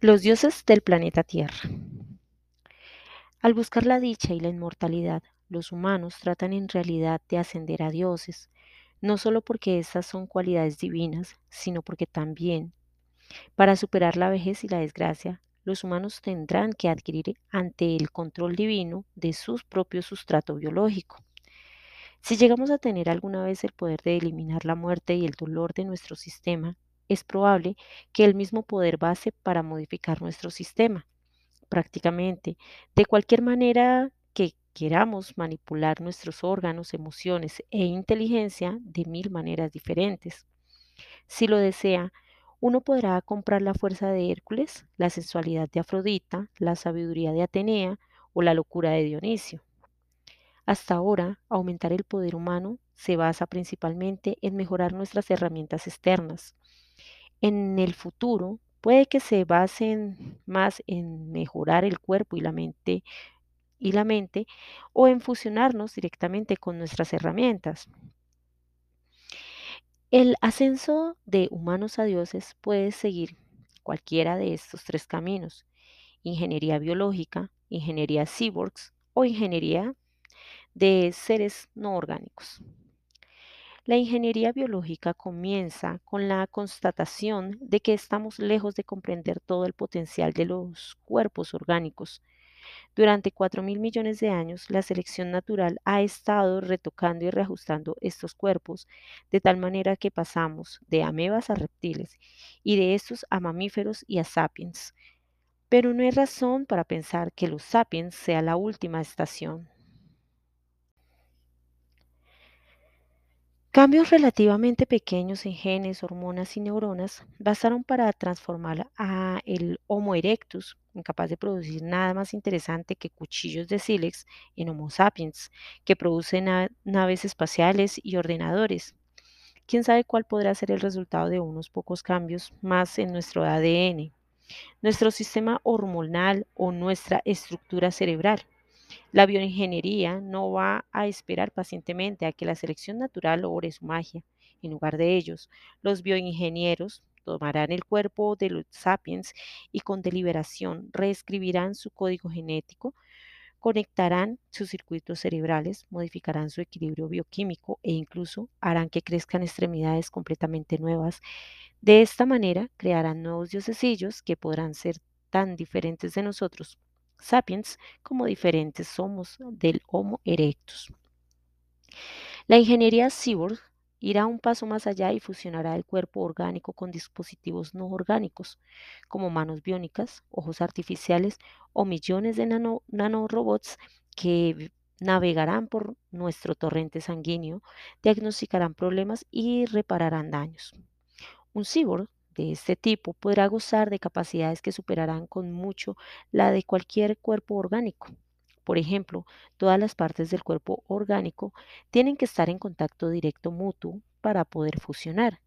Los dioses del planeta Tierra. Al buscar la dicha y la inmortalidad, los humanos tratan en realidad de ascender a dioses, no solo porque estas son cualidades divinas, sino porque también, para superar la vejez y la desgracia, los humanos tendrán que adquirir ante el control divino de su propio sustrato biológico. Si llegamos a tener alguna vez el poder de eliminar la muerte y el dolor de nuestro sistema, es probable que el mismo poder base para modificar nuestro sistema. Prácticamente, de cualquier manera que queramos manipular nuestros órganos, emociones e inteligencia de mil maneras diferentes. Si lo desea, uno podrá comprar la fuerza de Hércules, la sensualidad de Afrodita, la sabiduría de Atenea o la locura de Dionisio. Hasta ahora, aumentar el poder humano se basa principalmente en mejorar nuestras herramientas externas. En el futuro, puede que se basen más en mejorar el cuerpo y la mente y la mente o en fusionarnos directamente con nuestras herramientas. El ascenso de humanos a dioses puede seguir cualquiera de estos tres caminos, ingeniería biológica, ingeniería cyborgs o ingeniería de seres no orgánicos. La ingeniería biológica comienza con la constatación de que estamos lejos de comprender todo el potencial de los cuerpos orgánicos. Durante 4 mil millones de años, la selección natural ha estado retocando y reajustando estos cuerpos de tal manera que pasamos de amebas a reptiles y de estos a mamíferos y a sapiens. Pero no hay razón para pensar que los sapiens sea la última estación. Cambios relativamente pequeños en genes, hormonas y neuronas bastaron para transformar a el Homo erectus, incapaz de producir nada más interesante que cuchillos de sílex, en Homo sapiens, que produce naves espaciales y ordenadores. ¿Quién sabe cuál podrá ser el resultado de unos pocos cambios más en nuestro ADN, nuestro sistema hormonal o nuestra estructura cerebral? La bioingeniería no va a esperar pacientemente a que la selección natural logre su magia. En lugar de ellos, los bioingenieros tomarán el cuerpo de los sapiens y con deliberación reescribirán su código genético, conectarán sus circuitos cerebrales, modificarán su equilibrio bioquímico e incluso harán que crezcan extremidades completamente nuevas. De esta manera crearán nuevos diosesillos que podrán ser tan diferentes de nosotros sapiens como diferentes somos del Homo erectus. La ingeniería cyborg irá un paso más allá y fusionará el cuerpo orgánico con dispositivos no orgánicos, como manos biónicas, ojos artificiales o millones de nanorobots que navegarán por nuestro torrente sanguíneo, diagnosticarán problemas y repararán daños. Un cyborg de este tipo podrá gozar de capacidades que superarán con mucho la de cualquier cuerpo orgánico. Por ejemplo, todas las partes del cuerpo orgánico tienen que estar en contacto directo mutuo para poder fusionar.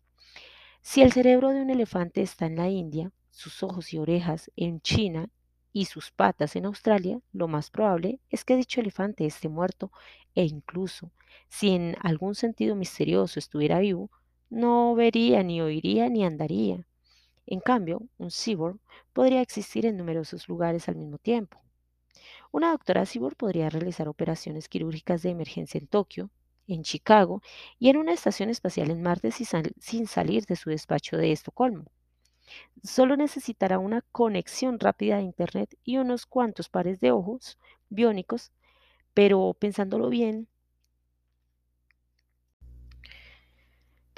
Si el cerebro de un elefante está en la India, sus ojos y orejas en China y sus patas en Australia, lo más probable es que dicho elefante esté muerto e incluso, si en algún sentido misterioso estuviera vivo, no vería, ni oiría, ni andaría. En cambio, un cyborg podría existir en numerosos lugares al mismo tiempo. Una doctora cyborg podría realizar operaciones quirúrgicas de emergencia en Tokio, en Chicago y en una estación espacial en Marte sin salir de su despacho de Estocolmo. Solo necesitará una conexión rápida a Internet y unos cuantos pares de ojos biónicos, pero pensándolo bien,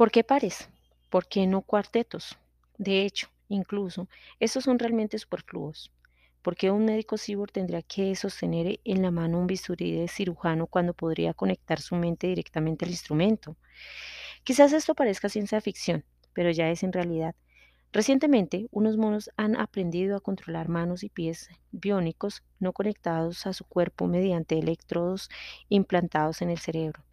¿Por qué pares? ¿Por qué no cuartetos? De hecho, incluso, estos son realmente superfluos. ¿Por qué un médico cyborg tendría que sostener en la mano un bisturí de cirujano cuando podría conectar su mente directamente al instrumento? Quizás esto parezca ciencia ficción, pero ya es en realidad. Recientemente, unos monos han aprendido a controlar manos y pies biónicos no conectados a su cuerpo mediante electrodos implantados en el cerebro.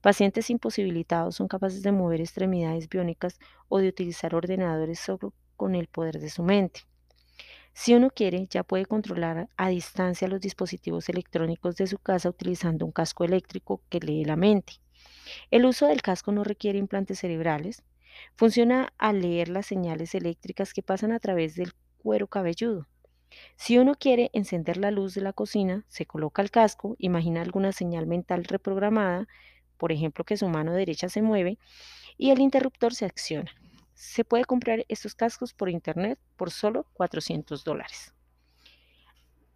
Pacientes imposibilitados son capaces de mover extremidades biónicas o de utilizar ordenadores solo con el poder de su mente. Si uno quiere, ya puede controlar a distancia los dispositivos electrónicos de su casa utilizando un casco eléctrico que lee la mente. El uso del casco no requiere implantes cerebrales. Funciona al leer las señales eléctricas que pasan a través del cuero cabelludo. Si uno quiere encender la luz de la cocina, se coloca el casco, imagina alguna señal mental reprogramada, por ejemplo que su mano derecha se mueve, y el interruptor se acciona. Se puede comprar estos cascos por internet por solo 400 dólares.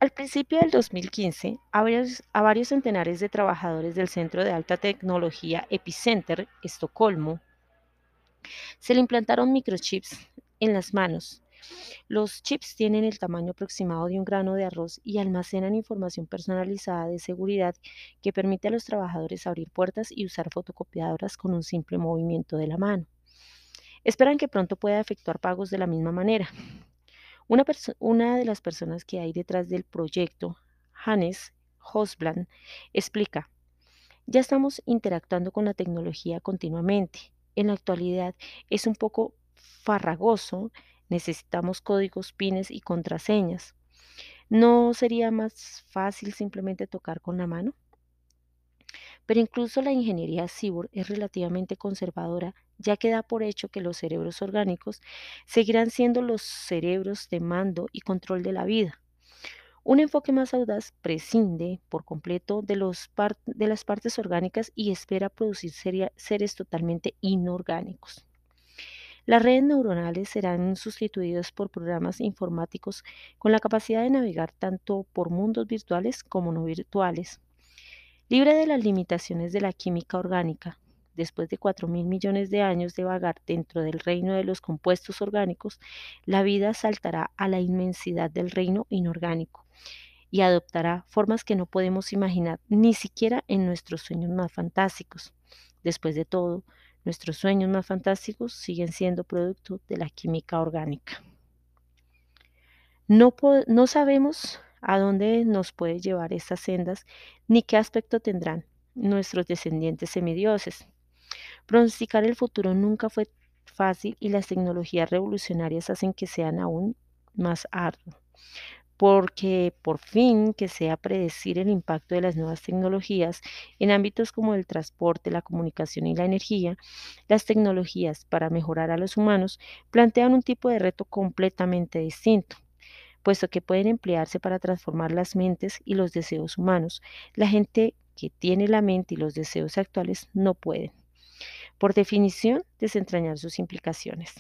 Al principio del 2015, a varios, a varios, centenares de trabajadores del Centro de Alta Tecnología Epicenter, Estocolmo, se le implantaron microchips en las manos. Los chips tienen el tamaño aproximado de un grano de arroz y almacenan información personalizada de seguridad que permite a los trabajadores abrir puertas y usar fotocopiadoras con un simple movimiento de la mano. Esperan que pronto pueda efectuar pagos de la misma manera. Una, de las personas que hay detrás del proyecto, Hannes Hosbland, explica, ya estamos interactuando con la tecnología continuamente. En la actualidad es un poco farragoso, necesitamos códigos, pines y contraseñas. ¿No sería más fácil simplemente tocar con la mano? Pero incluso la ingeniería cyborg es relativamente conservadora, ya que da por hecho que los cerebros orgánicos seguirán siendo los cerebros de mando y control de la vida. Un enfoque más audaz prescinde por completo de, de las partes orgánicas y espera producir seres totalmente inorgánicos. Las redes neuronales serán sustituidas por programas informáticos con la capacidad de navegar tanto por mundos virtuales como no virtuales, Libre de las limitaciones de la química orgánica, después de 4 mil millones de años de vagar dentro del reino de los compuestos orgánicos, la vida saltará a la inmensidad del reino inorgánico y adoptará formas que no podemos imaginar ni siquiera en nuestros sueños más fantásticos. Después de todo, nuestros sueños más fantásticos siguen siendo producto de la química orgánica. No, sabemos a dónde nos puede llevar estas sendas, ni qué aspecto tendrán nuestros descendientes semidioses. Pronosticar el futuro nunca fue fácil y las tecnologías revolucionarias hacen que sean aún más arduo. Porque por fin que sea predecir el impacto de las nuevas tecnologías en ámbitos como el transporte, la comunicación y la energía, las tecnologías para mejorar a los humanos plantean un tipo de reto completamente distinto puesto que pueden emplearse para transformar las mentes y los deseos humanos. La gente que tiene la mente y los deseos actuales no pueden, por definición, desentrañar sus implicaciones.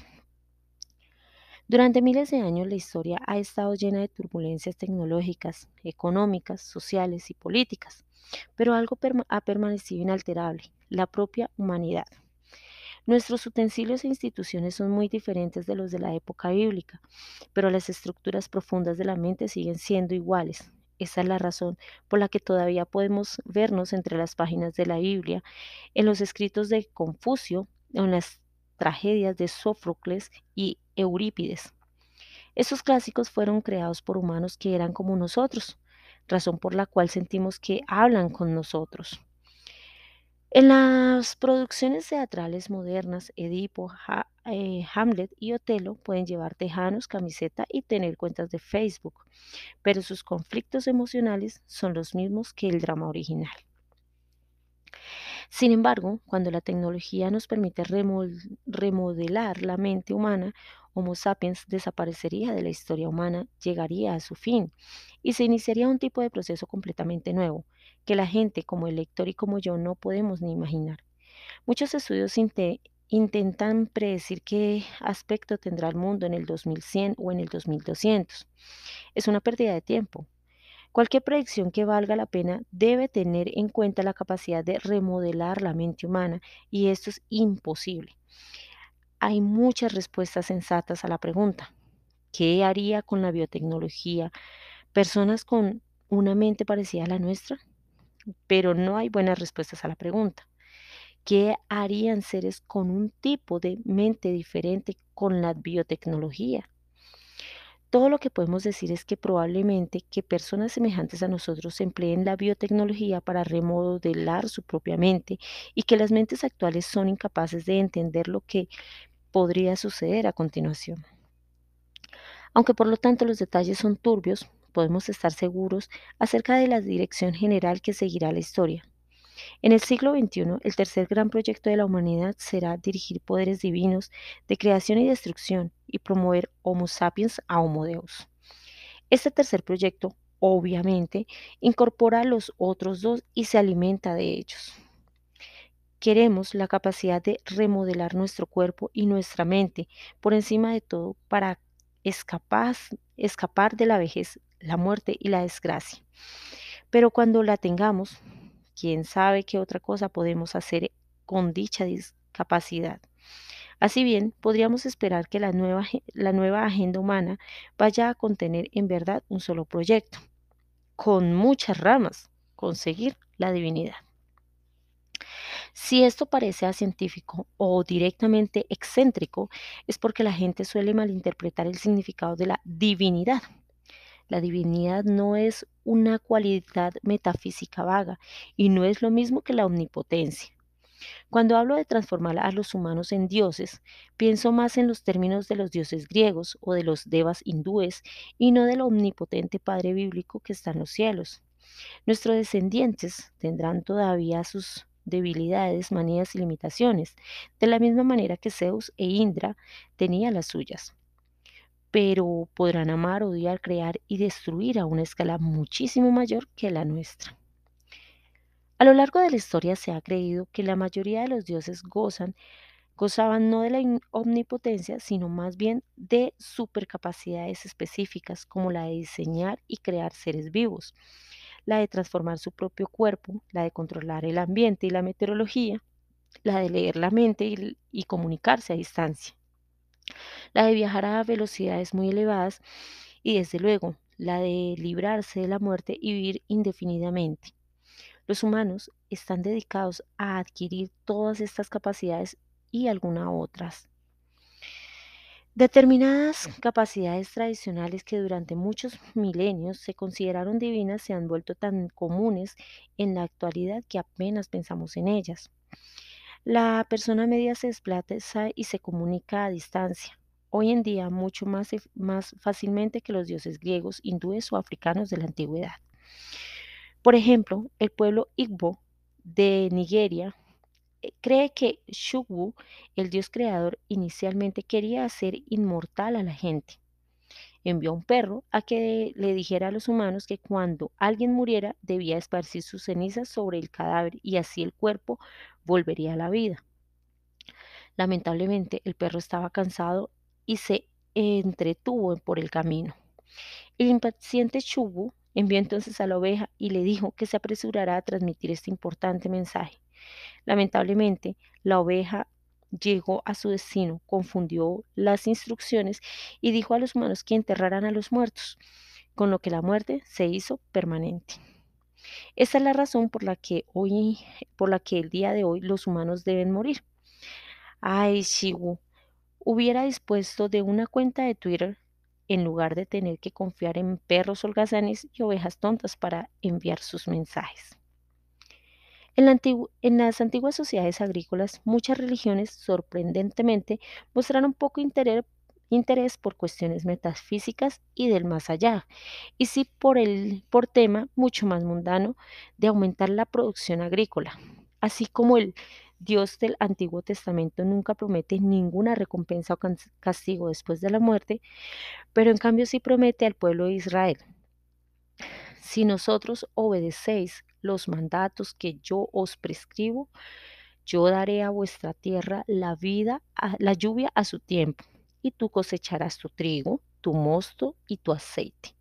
Durante miles de años la historia ha estado llena de turbulencias tecnológicas, económicas, sociales y políticas, pero algo ha permanecido inalterable, la propia humanidad. Nuestros utensilios e instituciones son muy diferentes de los de la época bíblica, pero las estructuras profundas de la mente siguen siendo iguales. Esa es la razón por la que todavía podemos vernos entre las páginas de la Biblia, en los escritos de Confucio, en las tragedias de Sófocles y Eurípides. Esos clásicos fueron creados por humanos que eran como nosotros, razón por la cual sentimos que hablan con nosotros. En las producciones teatrales modernas, Edipo, eh, Hamlet y Otelo pueden llevar tejanos, camiseta y tener cuentas de Facebook, pero sus conflictos emocionales son los mismos que el drama original. Sin embargo, cuando la tecnología nos permite remodelar la mente humana, Homo sapiens desaparecería de la historia humana, llegaría a su fin y se iniciaría un tipo de proceso completamente nuevo, que la gente como el lector y como yo no podemos ni imaginar. Muchos estudios intentan predecir qué aspecto tendrá el mundo en el 2100 o en el 2200. Es una pérdida de tiempo. Cualquier predicción que valga la pena debe tener en cuenta la capacidad de remodelar la mente humana y esto es imposible. Hay muchas respuestas sensatas a la pregunta. ¿Qué haría con la biotecnología personas con una mente parecida a la nuestra? pero no hay buenas respuestas a la pregunta. ¿Qué harían seres con un tipo de mente diferente con la biotecnología? Todo lo que podemos decir es que probablemente que personas semejantes a nosotros empleen la biotecnología para remodelar su propia mente y que las mentes actuales son incapaces de entender lo que podría suceder a continuación. Aunque por lo tanto los detalles son turbios, podemos estar seguros acerca de la dirección general que seguirá la historia. En el siglo XXI, el tercer gran proyecto de la humanidad será dirigir poderes divinos de creación y destrucción y promover Homo sapiens a Homo Deus. Este tercer proyecto, obviamente, incorpora a los otros dos y se alimenta de ellos. Queremos la capacidad de remodelar nuestro cuerpo y nuestra mente por encima de todo para escapar, escapar de la vejez, la muerte y la desgracia. Pero cuando la tengamos, quién sabe qué otra cosa podemos hacer con dicha discapacidad. Así bien, podríamos esperar que la nueva, la nueva agenda humana vaya a contener en verdad un solo proyecto, con muchas ramas, conseguir la divinidad. Si esto parece científico o directamente excéntrico, es porque la gente suele malinterpretar el significado de la divinidad. La divinidad no es una cualidad metafísica vaga y no es lo mismo que la omnipotencia. Cuando hablo de transformar a los humanos en dioses, pienso más en los términos de los dioses griegos o de los devas hindúes y no del omnipotente Padre bíblico que está en los cielos. Nuestros descendientes tendrán todavía sus debilidades, manías y limitaciones, de la misma manera que Zeus e Indra tenían las suyas pero podrán amar, odiar, crear y destruir a una escala muchísimo mayor que la nuestra. A lo largo de la historia se ha creído que la mayoría de los dioses gozan, gozaban no de la omnipotencia, sino más bien de supercapacidades específicas, como la de diseñar y crear seres vivos, la de transformar su propio cuerpo, la de controlar el ambiente y la meteorología, la de leer la mente y, comunicarse a distancia la de viajar a velocidades muy elevadas y desde luego la de librarse de la muerte y vivir indefinidamente. Los humanos están dedicados a adquirir todas estas capacidades y algunas otras. Determinadas capacidades tradicionales que durante muchos milenios se consideraron divinas se han vuelto tan comunes en la actualidad que apenas pensamos en ellas. La persona media se desplaza y se comunica a distancia. Hoy en día mucho más, más fácilmente que los dioses griegos, hindúes o africanos de la antigüedad. Por ejemplo, el pueblo Igbo de Nigeria cree que Shugwu, el dios creador, inicialmente quería hacer inmortal a la gente. Envió a un perro a que le dijera a los humanos que cuando alguien muriera debía esparcir sus cenizas sobre el cadáver y así el cuerpo volvería a la vida. Lamentablemente el perro estaba cansado y se entretuvo por el camino. El impaciente Chubu envió entonces a la oveja y le dijo que se apresurara a transmitir este importante mensaje. Lamentablemente, la oveja llegó a su destino, confundió las instrucciones y dijo a los humanos que enterraran a los muertos, con lo que la muerte se hizo permanente. Esa es la razón por la que hoy, por la que el día de hoy los humanos deben morir. Ay, Shigu, hubiera dispuesto de una cuenta de Twitter en lugar de tener que confiar en perros holgazanes y ovejas tontas para enviar sus mensajes. En, en, las antiguas sociedades agrícolas, muchas religiones sorprendentemente mostraron poco interés interés por cuestiones metafísicas y del más allá, y sí por el por tema mucho más mundano de aumentar la producción agrícola. Así como el Dios del Antiguo Testamento nunca promete ninguna recompensa o castigo después de la muerte, pero en cambio sí promete al pueblo de Israel. Si nosotros obedecéis los mandatos que yo os prescribo, yo daré a vuestra tierra la vida, la lluvia a su tiempo y tú cosecharás tu trigo, tu mosto y tu aceite.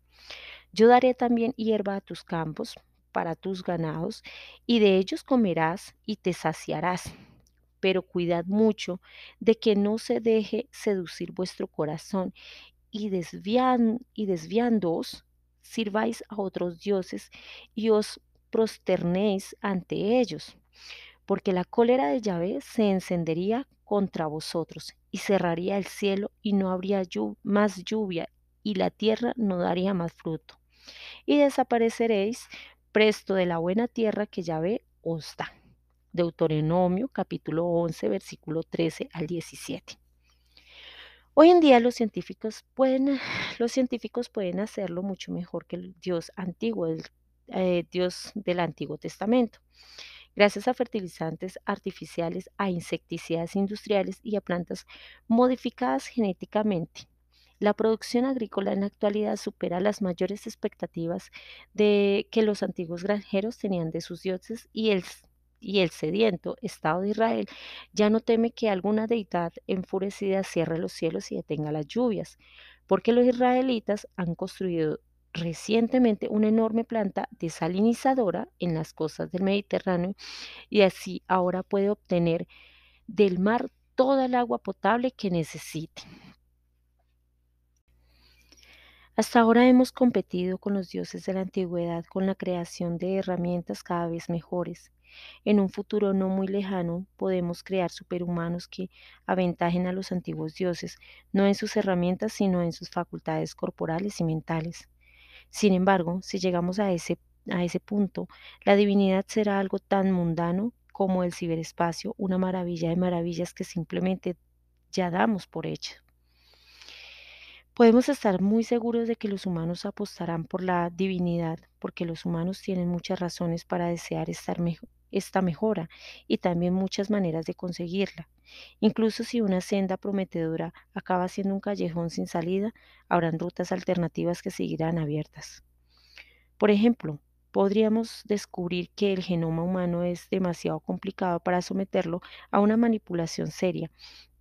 Yo daré también hierba a tus campos para tus ganados, y de ellos comerás y te saciarás. Pero cuidad mucho de que no se deje seducir vuestro corazón y, desvian, y desviándoos, sirváis a otros dioses y os prosternéis ante ellos, porque la cólera de Yahvé se encendería contra vosotros y cerraría el cielo y no habría más lluvia y la tierra no daría más fruto. Y desapareceréis presto de la buena tierra que Yahvé os da. Deuteronomio capítulo 11 versículo 13 al 17. Hoy en día los científicos pueden, los científicos pueden hacerlo mucho mejor que el Dios antiguo, el eh, Dios del Antiguo Testamento gracias a fertilizantes artificiales, a insecticidas industriales y a plantas modificadas genéticamente. La producción agrícola en la actualidad supera las mayores expectativas de que los antiguos granjeros tenían de sus dioses y el, y el sediento Estado de Israel ya no teme que alguna deidad enfurecida cierre los cielos y detenga las lluvias, porque los israelitas han construido recientemente una enorme planta desalinizadora en las costas del Mediterráneo y así ahora puede obtener del mar toda el agua potable que necesite. Hasta ahora hemos competido con los dioses de la antigüedad con la creación de herramientas cada vez mejores. En un futuro no muy lejano podemos crear superhumanos que aventajen a los antiguos dioses, no en sus herramientas, sino en sus facultades corporales y mentales. Sin embargo, si llegamos a ese, a ese punto, la divinidad será algo tan mundano como el ciberespacio, una maravilla de maravillas que simplemente ya damos por hecho. Podemos estar muy seguros de que los humanos apostarán por la divinidad, porque los humanos tienen muchas razones para desear esta mejora y también muchas maneras de conseguirla. Incluso si una senda prometedora acaba siendo un callejón sin salida, habrán rutas alternativas que seguirán abiertas. Por ejemplo, podríamos descubrir que el genoma humano es demasiado complicado para someterlo a una manipulación seria,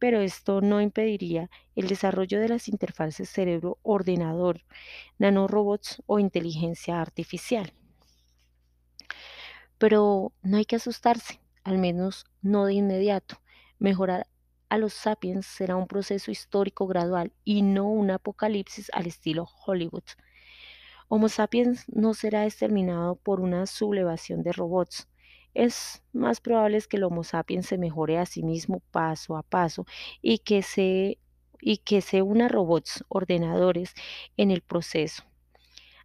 pero esto no impediría el desarrollo de las interfaces cerebro-ordenador, nanorobots o inteligencia artificial. Pero no hay que asustarse, al menos no de inmediato. Mejorar a los sapiens será un proceso histórico gradual y no un apocalipsis al estilo Hollywood. Homo sapiens no será exterminado por una sublevación de robots. Es más probable que el Homo sapiens se mejore a sí mismo paso a paso y que se, y que se una robots ordenadores en el proceso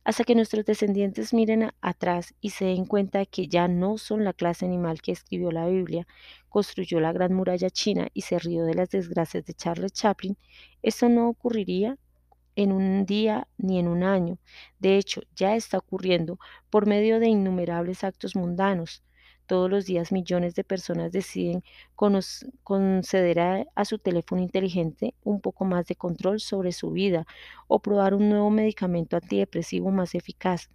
hasta que nuestros descendientes miren atrás y se den cuenta de que ya no son la clase animal que escribió la Biblia, construyó la gran muralla china y se rió de las desgracias de Charles Chaplin, esto no ocurriría en un día ni en un año. De hecho, ya está ocurriendo por medio de innumerables actos mundanos. Todos los días millones de personas deciden conceder a, su teléfono inteligente un poco más de control sobre su vida o probar un nuevo medicamento antidepresivo más eficaz.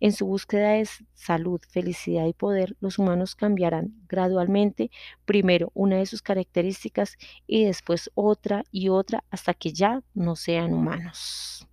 En su búsqueda de salud, felicidad y poder, los humanos cambiarán gradualmente primero una de sus características y después otra y otra hasta que ya no sean humanos.